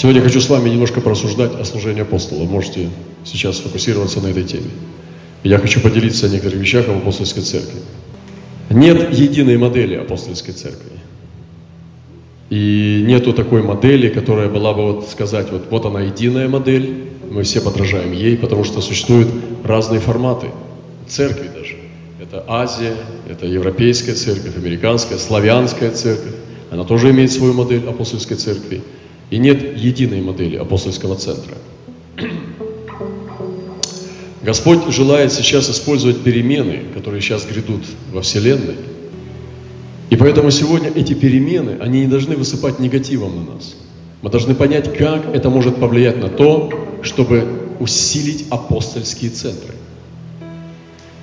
Сегодня хочу с вами немножко порассуждать о служении апостола. Можете сейчас сфокусироваться на этой теме. Я хочу поделиться о некоторых вещах об апостольской церкви. Нет единой модели апостольской церкви. И нету такой модели, которая была бы вот сказать, вот, вот она единая модель, мы все подражаем ей, потому что существуют разные форматы церкви даже. Это Азия, это европейская церковь, американская, славянская церковь. Она тоже имеет свою модель апостольской церкви. И нет единой модели апостольского центра. Господь желает сейчас использовать перемены, которые сейчас грядут во Вселенной. И поэтому сегодня эти перемены, они не должны высыпать негативом на нас. Мы должны понять, как это может повлиять на то, чтобы усилить апостольские центры.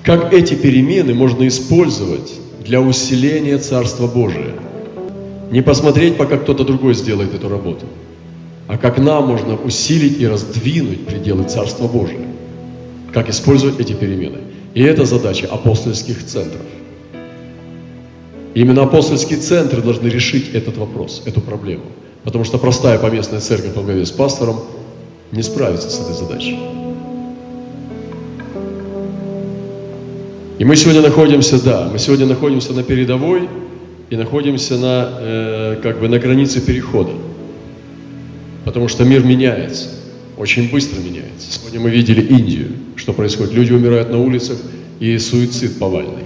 Как эти перемены можно использовать для усиления Царства Божия – не посмотреть, пока кто-то другой сделает эту работу, а как нам можно усилить и раздвинуть пределы Царства Божия. Как использовать эти перемены. И это задача апостольских центров. именно апостольские центры должны решить этот вопрос, эту проблему. Потому что простая поместная церковь во главе с пастором не справится с этой задачей. И мы сегодня находимся, да, мы сегодня находимся на передовой, и находимся на, э, как бы на границе перехода. Потому что мир меняется, очень быстро меняется. Сегодня мы видели Индию, что происходит. Люди умирают на улицах, и суицид повальный.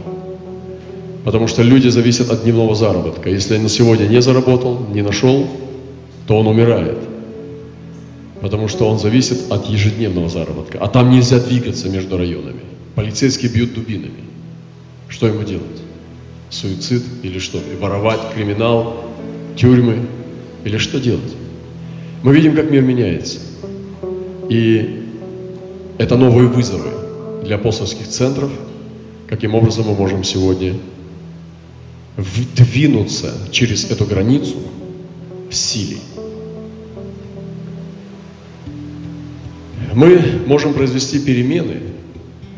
Потому что люди зависят от дневного заработка. Если он сегодня не заработал, не нашел, то он умирает. Потому что он зависит от ежедневного заработка. А там нельзя двигаться между районами. Полицейские бьют дубинами. Что ему делать? Суицид или что? И воровать, криминал, тюрьмы или что делать? Мы видим, как мир меняется. И это новые вызовы для апостольских центров, каким образом мы можем сегодня вдвинуться через эту границу в силе. Мы можем произвести перемены,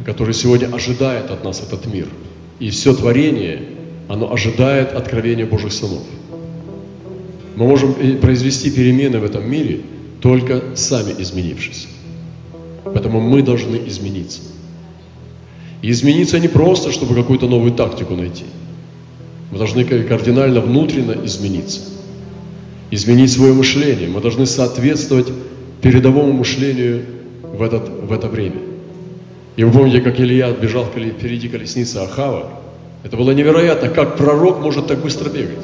которые сегодня ожидает от нас этот мир. И все творение оно ожидает откровения Божьих сынов. Мы можем произвести перемены в этом мире, только сами изменившись. Поэтому мы должны измениться. И измениться не просто, чтобы какую-то новую тактику найти. Мы должны кардинально внутренно измениться. Изменить свое мышление. Мы должны соответствовать передовому мышлению в, этот, в это время. И вы помните, как Илья отбежал впереди колесницы Ахава, это было невероятно, как пророк может так быстро бегать.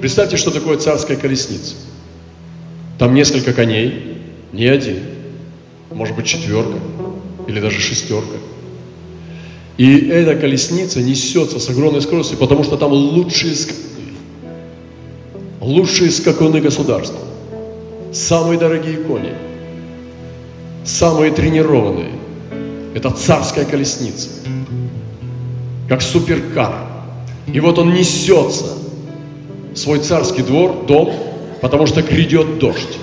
Представьте, что такое царская колесница. Там несколько коней, не один, может быть четверка или даже шестерка. И эта колесница несется с огромной скоростью, потому что там лучшие скакуны. Лучшие скакуны государства. Самые дорогие кони. Самые тренированные. Это царская колесница как суперкар. И вот он несется в свой царский двор, дом, потому что грядет дождь.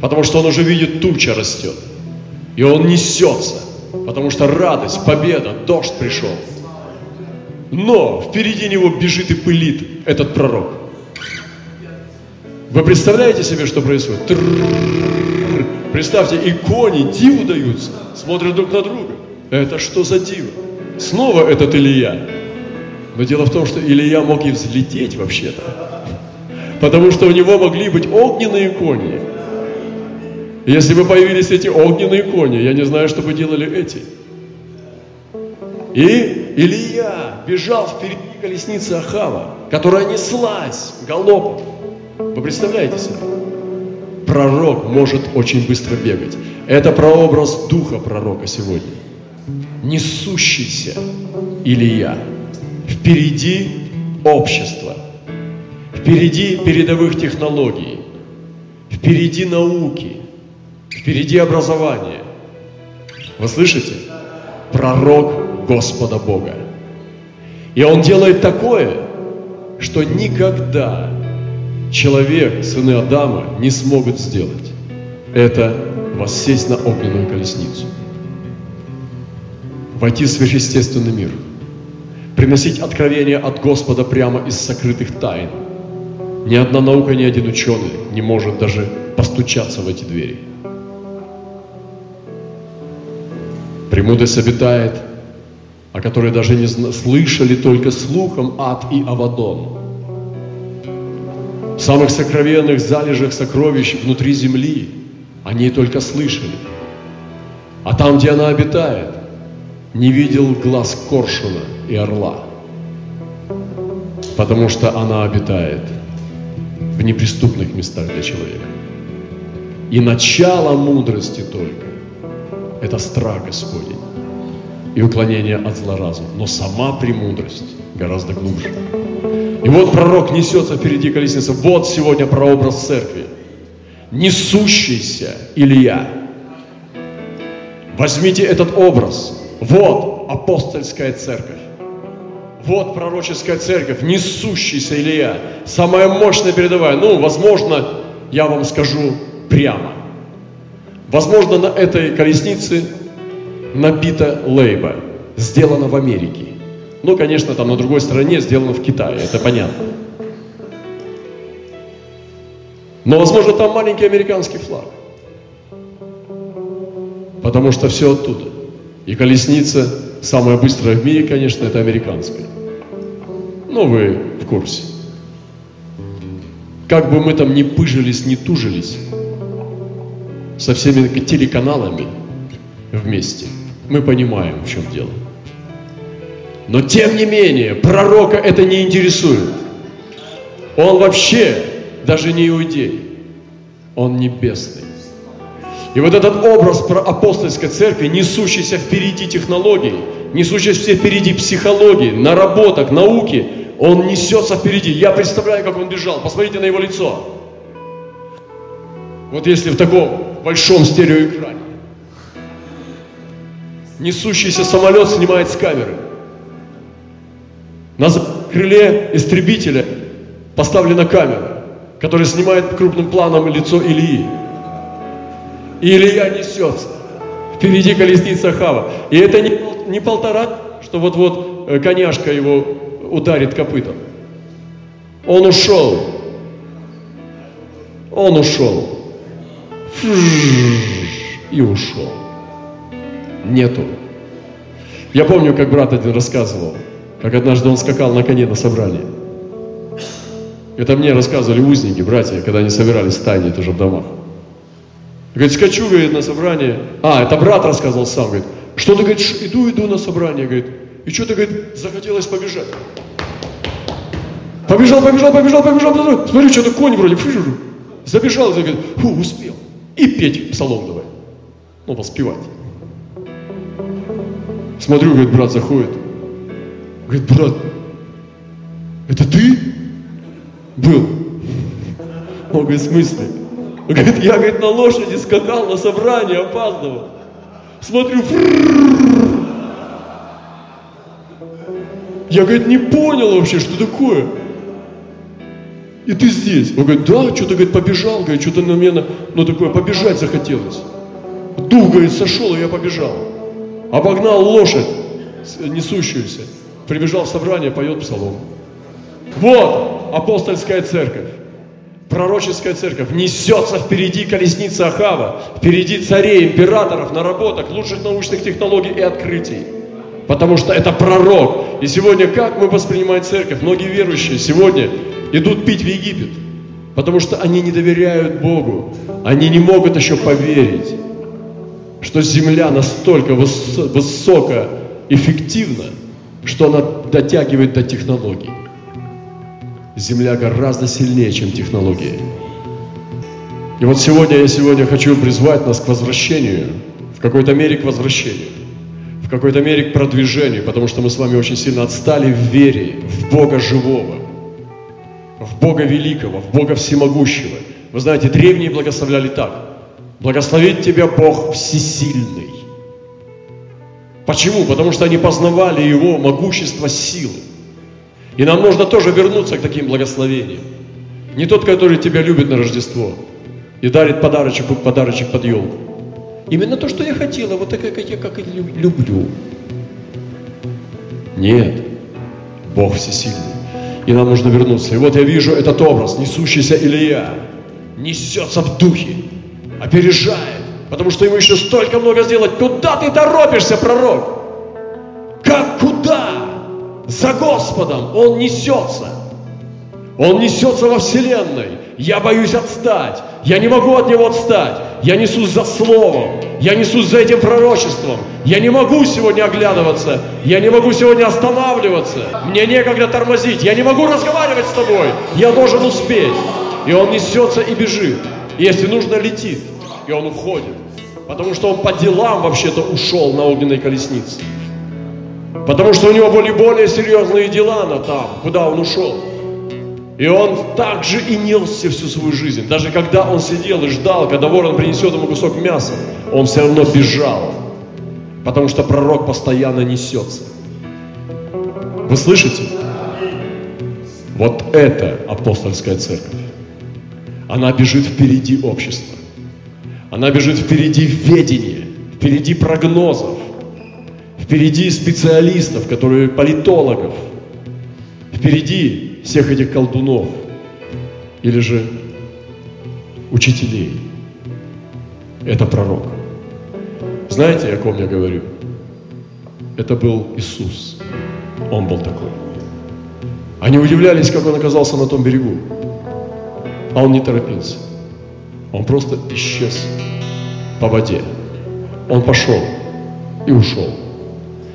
Потому что он уже видит, туча растет. И он несется, потому что радость, победа, дождь пришел. Но впереди него бежит и пылит этот пророк. Вы представляете себе, что происходит? Представьте, и кони диву даются, смотрят друг на друга. Это что за диво? Снова этот Илья. Но дело в том, что Илья мог и взлететь вообще-то. Потому что у него могли быть огненные кони. Если бы появились эти огненные кони, я не знаю, что бы делали эти. И Илья бежал впереди колесницы Ахава, которая неслась галопом. Вы представляете себе? Пророк может очень быстро бегать. Это прообраз духа пророка сегодня несущийся Илья. Впереди общество, впереди передовых технологий, впереди науки, впереди образования. Вы слышите? Пророк Господа Бога. И он делает такое, что никогда человек, сыны Адама, не смогут сделать. Это воссесть на огненную колесницу войти в сверхъестественный мир, приносить откровения от Господа прямо из сокрытых тайн. Ни одна наука, ни один ученый не может даже постучаться в эти двери. Премудрость обитает, о которой даже не слышали только слухом ад и Авадон. В самых сокровенных залежах сокровищ внутри земли о ней только слышали. А там, где она обитает, не видел глаз коршуна и орла, потому что она обитает в неприступных местах для человека. И начало мудрости только – это страх Господень и уклонение от зла разума. Но сама премудрость гораздо глубже. И вот пророк несется впереди колесницы. Вот сегодня прообраз церкви. Несущийся Илья. Возьмите этот образ. Вот апостольская церковь. Вот пророческая церковь, несущийся Илья, самая мощная передовая. Ну, возможно, я вам скажу прямо. Возможно, на этой колеснице набита лейба, сделана в Америке. Ну, конечно, там на другой стороне сделано в Китае, это понятно. Но, возможно, там маленький американский флаг. Потому что все оттуда. И колесница, самая быстрая в мире, конечно, это американская. Ну, вы в курсе. Как бы мы там ни пыжились, ни тужились со всеми телеканалами вместе, мы понимаем, в чем дело. Но тем не менее, пророка это не интересует. Он вообще даже не иудей, он небесный. И вот этот образ апостольской церкви, несущийся впереди технологий, несущийся впереди психологии, наработок, науки, он несется впереди. Я представляю, как он бежал. Посмотрите на его лицо. Вот если в таком большом стереоэкране. Несущийся самолет снимает с камеры. На крыле истребителя поставлена камера, которая снимает крупным планом лицо Ильи. Илья несется. Впереди колесница Хава. И это не, не полтора, что вот-вот э, коняшка его ударит копытом. Он ушел. Он ушел. И ушел. Нету. Я помню, как брат один рассказывал, как однажды он скакал на коне на собрании. Это мне рассказывали узники, братья, когда они собирались в тайне тоже в домах. Говорит, скачу, говорит, на собрание. А, это брат рассказывал сам, говорит. Что-то, говорит, иду, иду на собрание, говорит. И что-то, говорит, захотелось побежать. Побежал, побежал, побежал, побежал, побежал. Смотрю, что-то конь вроде, фу, забежал, говорит, фу, успел. И петь псалом давай. Ну, воспевать. Смотрю, говорит, брат заходит. Говорит, брат, это ты был? Он говорит, в смысле? Он говорит, я, говорит, на лошади скакал на собрание, опаздывал. Смотрю, я, говорит, не понял вообще, что такое. И ты здесь. Он говорит, да, что-то, говорит, побежал, говорит, что-то на меня, ну такое, побежать захотелось. Дух, говорит, сошел, и я побежал. Обогнал лошадь, несущуюся. Прибежал в собрание, поет псалом. Вот апостольская церковь пророческая церковь несется впереди колесницы Ахава, впереди царей, императоров, наработок, лучших научных технологий и открытий. Потому что это пророк. И сегодня как мы воспринимаем церковь? Многие верующие сегодня идут пить в Египет, потому что они не доверяют Богу. Они не могут еще поверить, что земля настолько высоко эффективна, что она дотягивает до технологий. Земля гораздо сильнее, чем технологии. И вот сегодня я сегодня хочу призвать нас к возвращению, в какой-то мере к возвращению, в какой-то мере к продвижению, потому что мы с вами очень сильно отстали в вере в Бога живого, в Бога великого, в Бога всемогущего. Вы знаете, древние благословляли так. Благословит тебя Бог всесильный. Почему? Потому что они познавали Его могущество силы. И нам нужно тоже вернуться к таким благословениям. Не тот, который тебя любит на Рождество и дарит подарочек, подарочек под елку. Именно то, что я хотела, вот такая, как я, как и люблю. Нет, Бог всесильный. И нам нужно вернуться. И вот я вижу этот образ, несущийся Илья, несется в духе, опережает, потому что ему еще столько много сделать. Куда ты торопишься, пророк? Как? За Господом он несется. Он несется во Вселенной. Я боюсь отстать. Я не могу от него отстать. Я несусь за Словом. Я несусь за этим пророчеством. Я не могу сегодня оглядываться. Я не могу сегодня останавливаться. Мне некогда тормозить. Я не могу разговаривать с тобой. Я должен успеть. И он несется и бежит. И если нужно, летит. И он уходит. Потому что он по делам вообще-то ушел на огненной колеснице. Потому что у него были более серьезные дела на там, куда он ушел. И он также и несся всю свою жизнь. Даже когда он сидел и ждал, когда ворон принесет ему кусок мяса, он все равно бежал. Потому что пророк постоянно несется. Вы слышите? Вот это апостольская церковь. Она бежит впереди общества. Она бежит впереди ведения, впереди прогнозов, впереди специалистов, которые политологов, впереди всех этих колдунов или же учителей. Это пророк. Знаете, о ком я говорю? Это был Иисус. Он был такой. Они удивлялись, как он оказался на том берегу. А он не торопился. Он просто исчез по воде. Он пошел и ушел.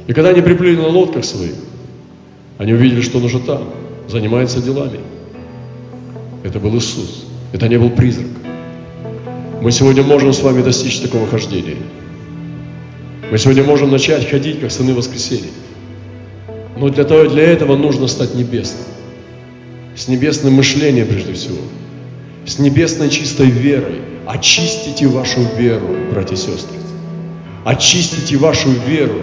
И когда они приплыли на лодках своих, они увидели, что он уже там занимается делами. Это был Иисус. Это не был призрак. Мы сегодня можем с вами достичь такого хождения. Мы сегодня можем начать ходить, как сыны воскресения. Но для, того, для этого нужно стать небесным. С небесным мышлением прежде всего. С небесной чистой верой. Очистите вашу веру, братья и сестры. Очистите вашу веру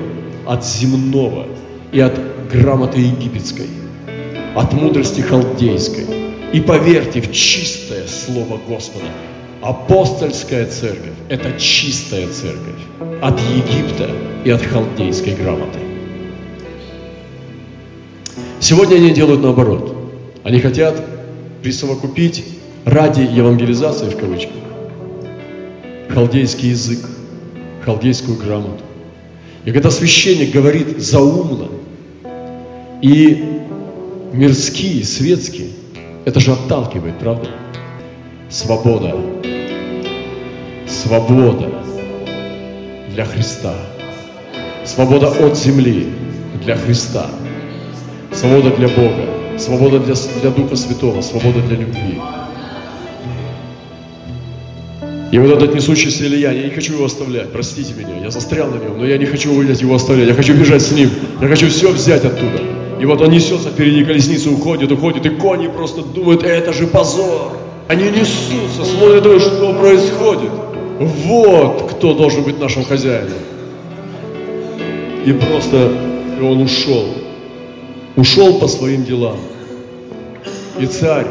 от земного и от грамоты египетской от мудрости халдейской. И поверьте в чистое Слово Господа. Апостольская церковь – это чистая церковь от Египта и от халдейской грамоты. Сегодня они делают наоборот. Они хотят присовокупить ради евангелизации, в кавычках, халдейский язык, халдейскую грамоту. И когда священник говорит заумно и мирские, светские, это же отталкивает, правда? Свобода. Свобода для Христа. Свобода от земли для Христа. Свобода для Бога. Свобода для, для Духа Святого. Свобода для любви. И вот этот несущийся Илья, я не хочу его оставлять, простите меня, я застрял на нем, но я не хочу его оставлять, я хочу бежать с ним, я хочу все взять оттуда. И вот он несется впереди колесницы, уходит, уходит, и кони просто думают, это же позор. Они несутся, смотрят, что происходит. Вот кто должен быть нашим хозяином. И просто и он ушел. Ушел по своим делам. И царь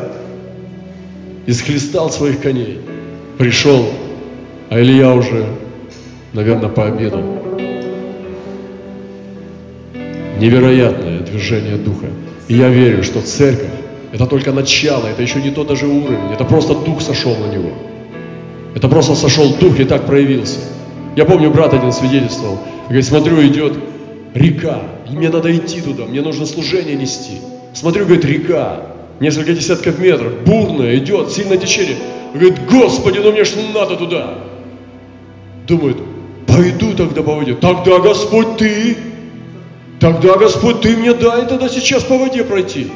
исхлестал своих коней. Пришел, а Илья уже, наверное, пообедал. Невероятное движение Духа. И я верю, что церковь – это только начало, это еще не тот даже уровень, это просто Дух сошел на него. Это просто сошел Дух и так проявился. Я помню, брат один свидетельствовал, говорит, смотрю, идет река, и мне надо идти туда, мне нужно служение нести. Смотрю, говорит, река, несколько десятков метров, бурная, идет, сильное течение. Говорит, Господи, ну мне ж надо туда. Думает, пойду тогда по воде. Тогда, Господь, ты Тогда, Господь, Ты мне дай тогда сейчас по воде пройти.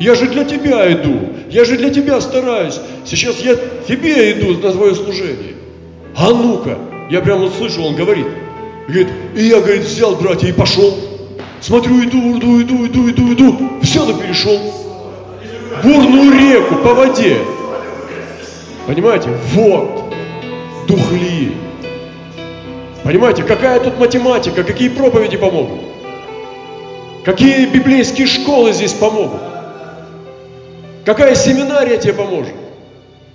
Я же для Тебя иду, я же для Тебя стараюсь. Сейчас я Тебе иду на Твое служение. А ну-ка, я прямо слышу, он говорит. Говорит, и я, говорит, взял, братья, и пошел. Смотрю, иду, иду, иду, иду, иду, иду. Все, да перешел. Бурную реку по воде. Понимаете? Вот. Дух Ильи. Понимаете, какая тут математика, какие проповеди помогут? Какие библейские школы здесь помогут? Какая семинария тебе поможет?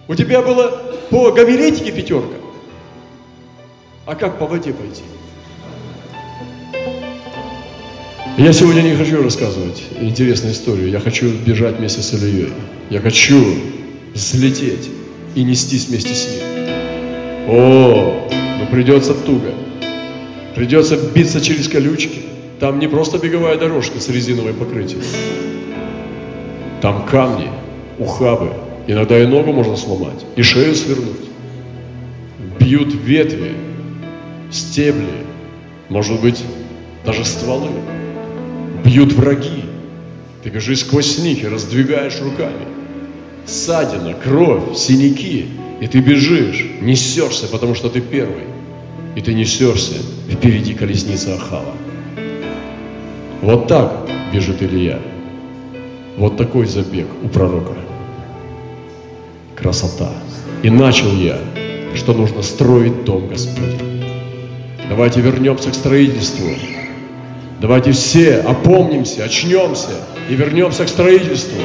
У тебя было по гомилетике пятерка. А как по воде пойти? Я сегодня не хочу рассказывать интересную историю. Я хочу бежать вместе с Ильей. Я хочу взлететь и нестись вместе с ним. О, ну придется туго. Придется биться через колючки. Там не просто беговая дорожка с резиновой покрытием. Там камни, ухабы. Иногда и ногу можно сломать, и шею свернуть. Бьют ветви, стебли, может быть, даже стволы. Бьют враги. Ты бежишь сквозь них и раздвигаешь руками. Ссадина, кровь, синяки. И ты бежишь, несешься, потому что ты первый. И ты несешься, впереди колесница Ахава. Вот так бежит Илья. Вот такой забег у пророка. Красота. И начал я, что нужно строить дом Господень. Давайте вернемся к строительству. Давайте все опомнимся, очнемся и вернемся к строительству.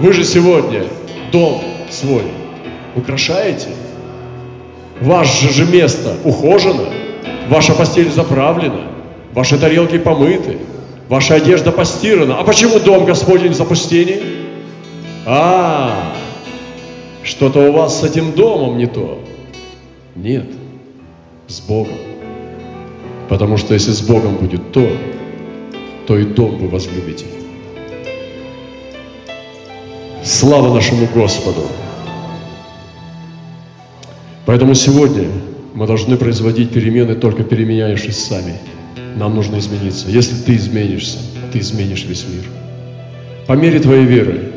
Вы же сегодня дом свой украшаете? Ваше же место ухожено, ваша постель заправлена, ваши тарелки помыты, ваша одежда постирана. А почему дом Господень в запустении? А, что-то у вас с этим домом не то. Нет, с Богом. Потому что если с Богом будет то, то и дом вы возлюбите. Слава нашему Господу! Поэтому сегодня мы должны производить перемены, только переменяющись сами. Нам нужно измениться. Если ты изменишься, ты изменишь весь мир. По мере твоей веры.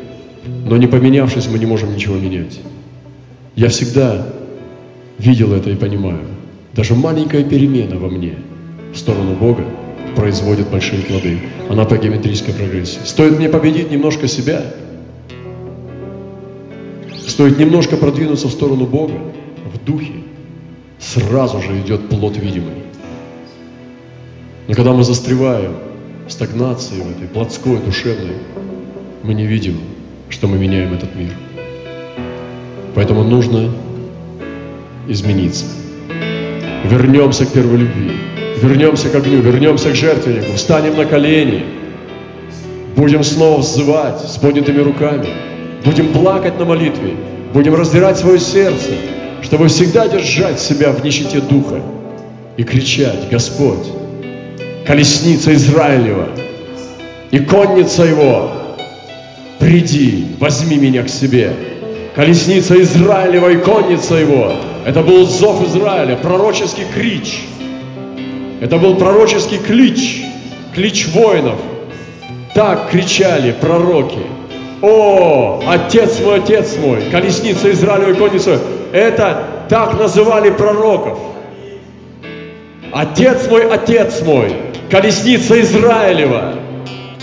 Но не поменявшись, мы не можем ничего менять. Я всегда видел это и понимаю. Даже маленькая перемена во мне в сторону Бога производит большие плоды. Она по геометрической прогрессии. Стоит мне победить немножко себя, стоит немножко продвинуться в сторону Бога, в духе, сразу же идет плод видимый. Но когда мы застреваем в стагнации, в этой плотской, душевной, мы не видим, что мы меняем этот мир. Поэтому нужно измениться. Вернемся к первой любви, вернемся к огню, вернемся к жертвеннику, встанем на колени, будем снова взывать с поднятыми руками, будем плакать на молитве, будем раздирать свое сердце, чтобы всегда держать себя в нищете духа и кричать, Господь, колесница Израилева и конница его, приди, возьми меня к себе. Колесница Израилева и конница его. Это был зов Израиля, пророческий крич. Это был пророческий клич, клич воинов. Так кричали пророки. О, отец мой, отец мой, колесница Израилева и конница. Это так называли пророков. Отец мой, отец мой, колесница Израилева.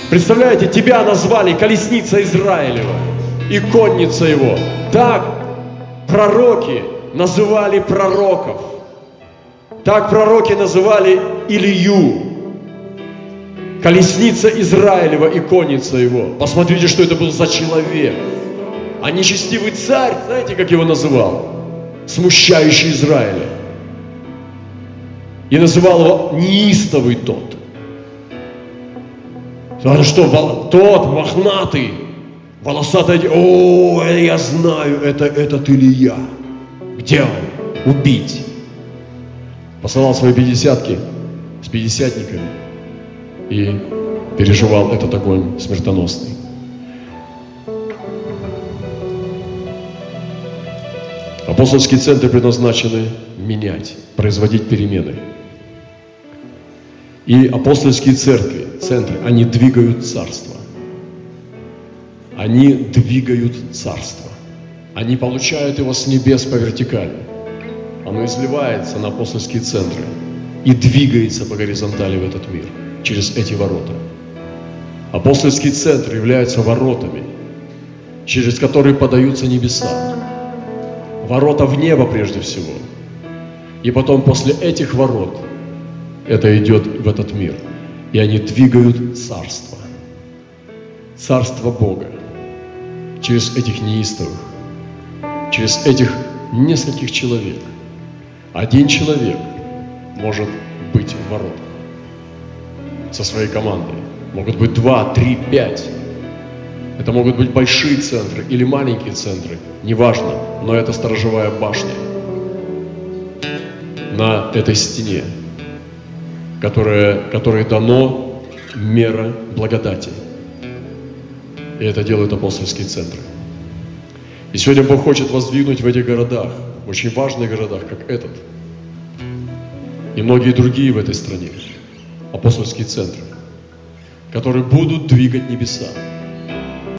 Представляете, тебя назвали колесница Израилева и конница его. Так пророки называли пророков. Так пророки называли Илью. Колесница Израилева и конница его. Посмотрите, что это был за человек. А нечестивый царь, знаете, как его называл? Смущающий Израиля. И называл его неистовый тот. А что, тот мохнатый, волосатый, о, я знаю, это этот Илья. Где он? Убить. Посылал свои пятидесятки с пятидесятниками и переживал этот огонь смертоносный. Апостольские центры предназначены менять, производить перемены. И апостольские церкви, центры, они двигают царство. Они двигают царство. Они получают его с небес по вертикали. Оно изливается на апостольские центры и двигается по горизонтали в этот мир через эти ворота. Апостольский центр является воротами, через которые подаются небеса. Ворота в небо прежде всего. И потом после этих ворот это идет в этот мир. И они двигают царство. Царство Бога. Через этих неистовых. Через этих нескольких человек. Один человек может быть в воротах со своей командой. Могут быть два, три, пять. Это могут быть большие центры или маленькие центры, неважно. но это сторожевая башня на этой стене, которая, которой дано мера благодати. И это делают апостольские центры. И сегодня Бог хочет воздвигнуть в этих городах, очень важных городах, как этот, и многие другие в этой стране, апостольские центры, которые будут двигать небеса.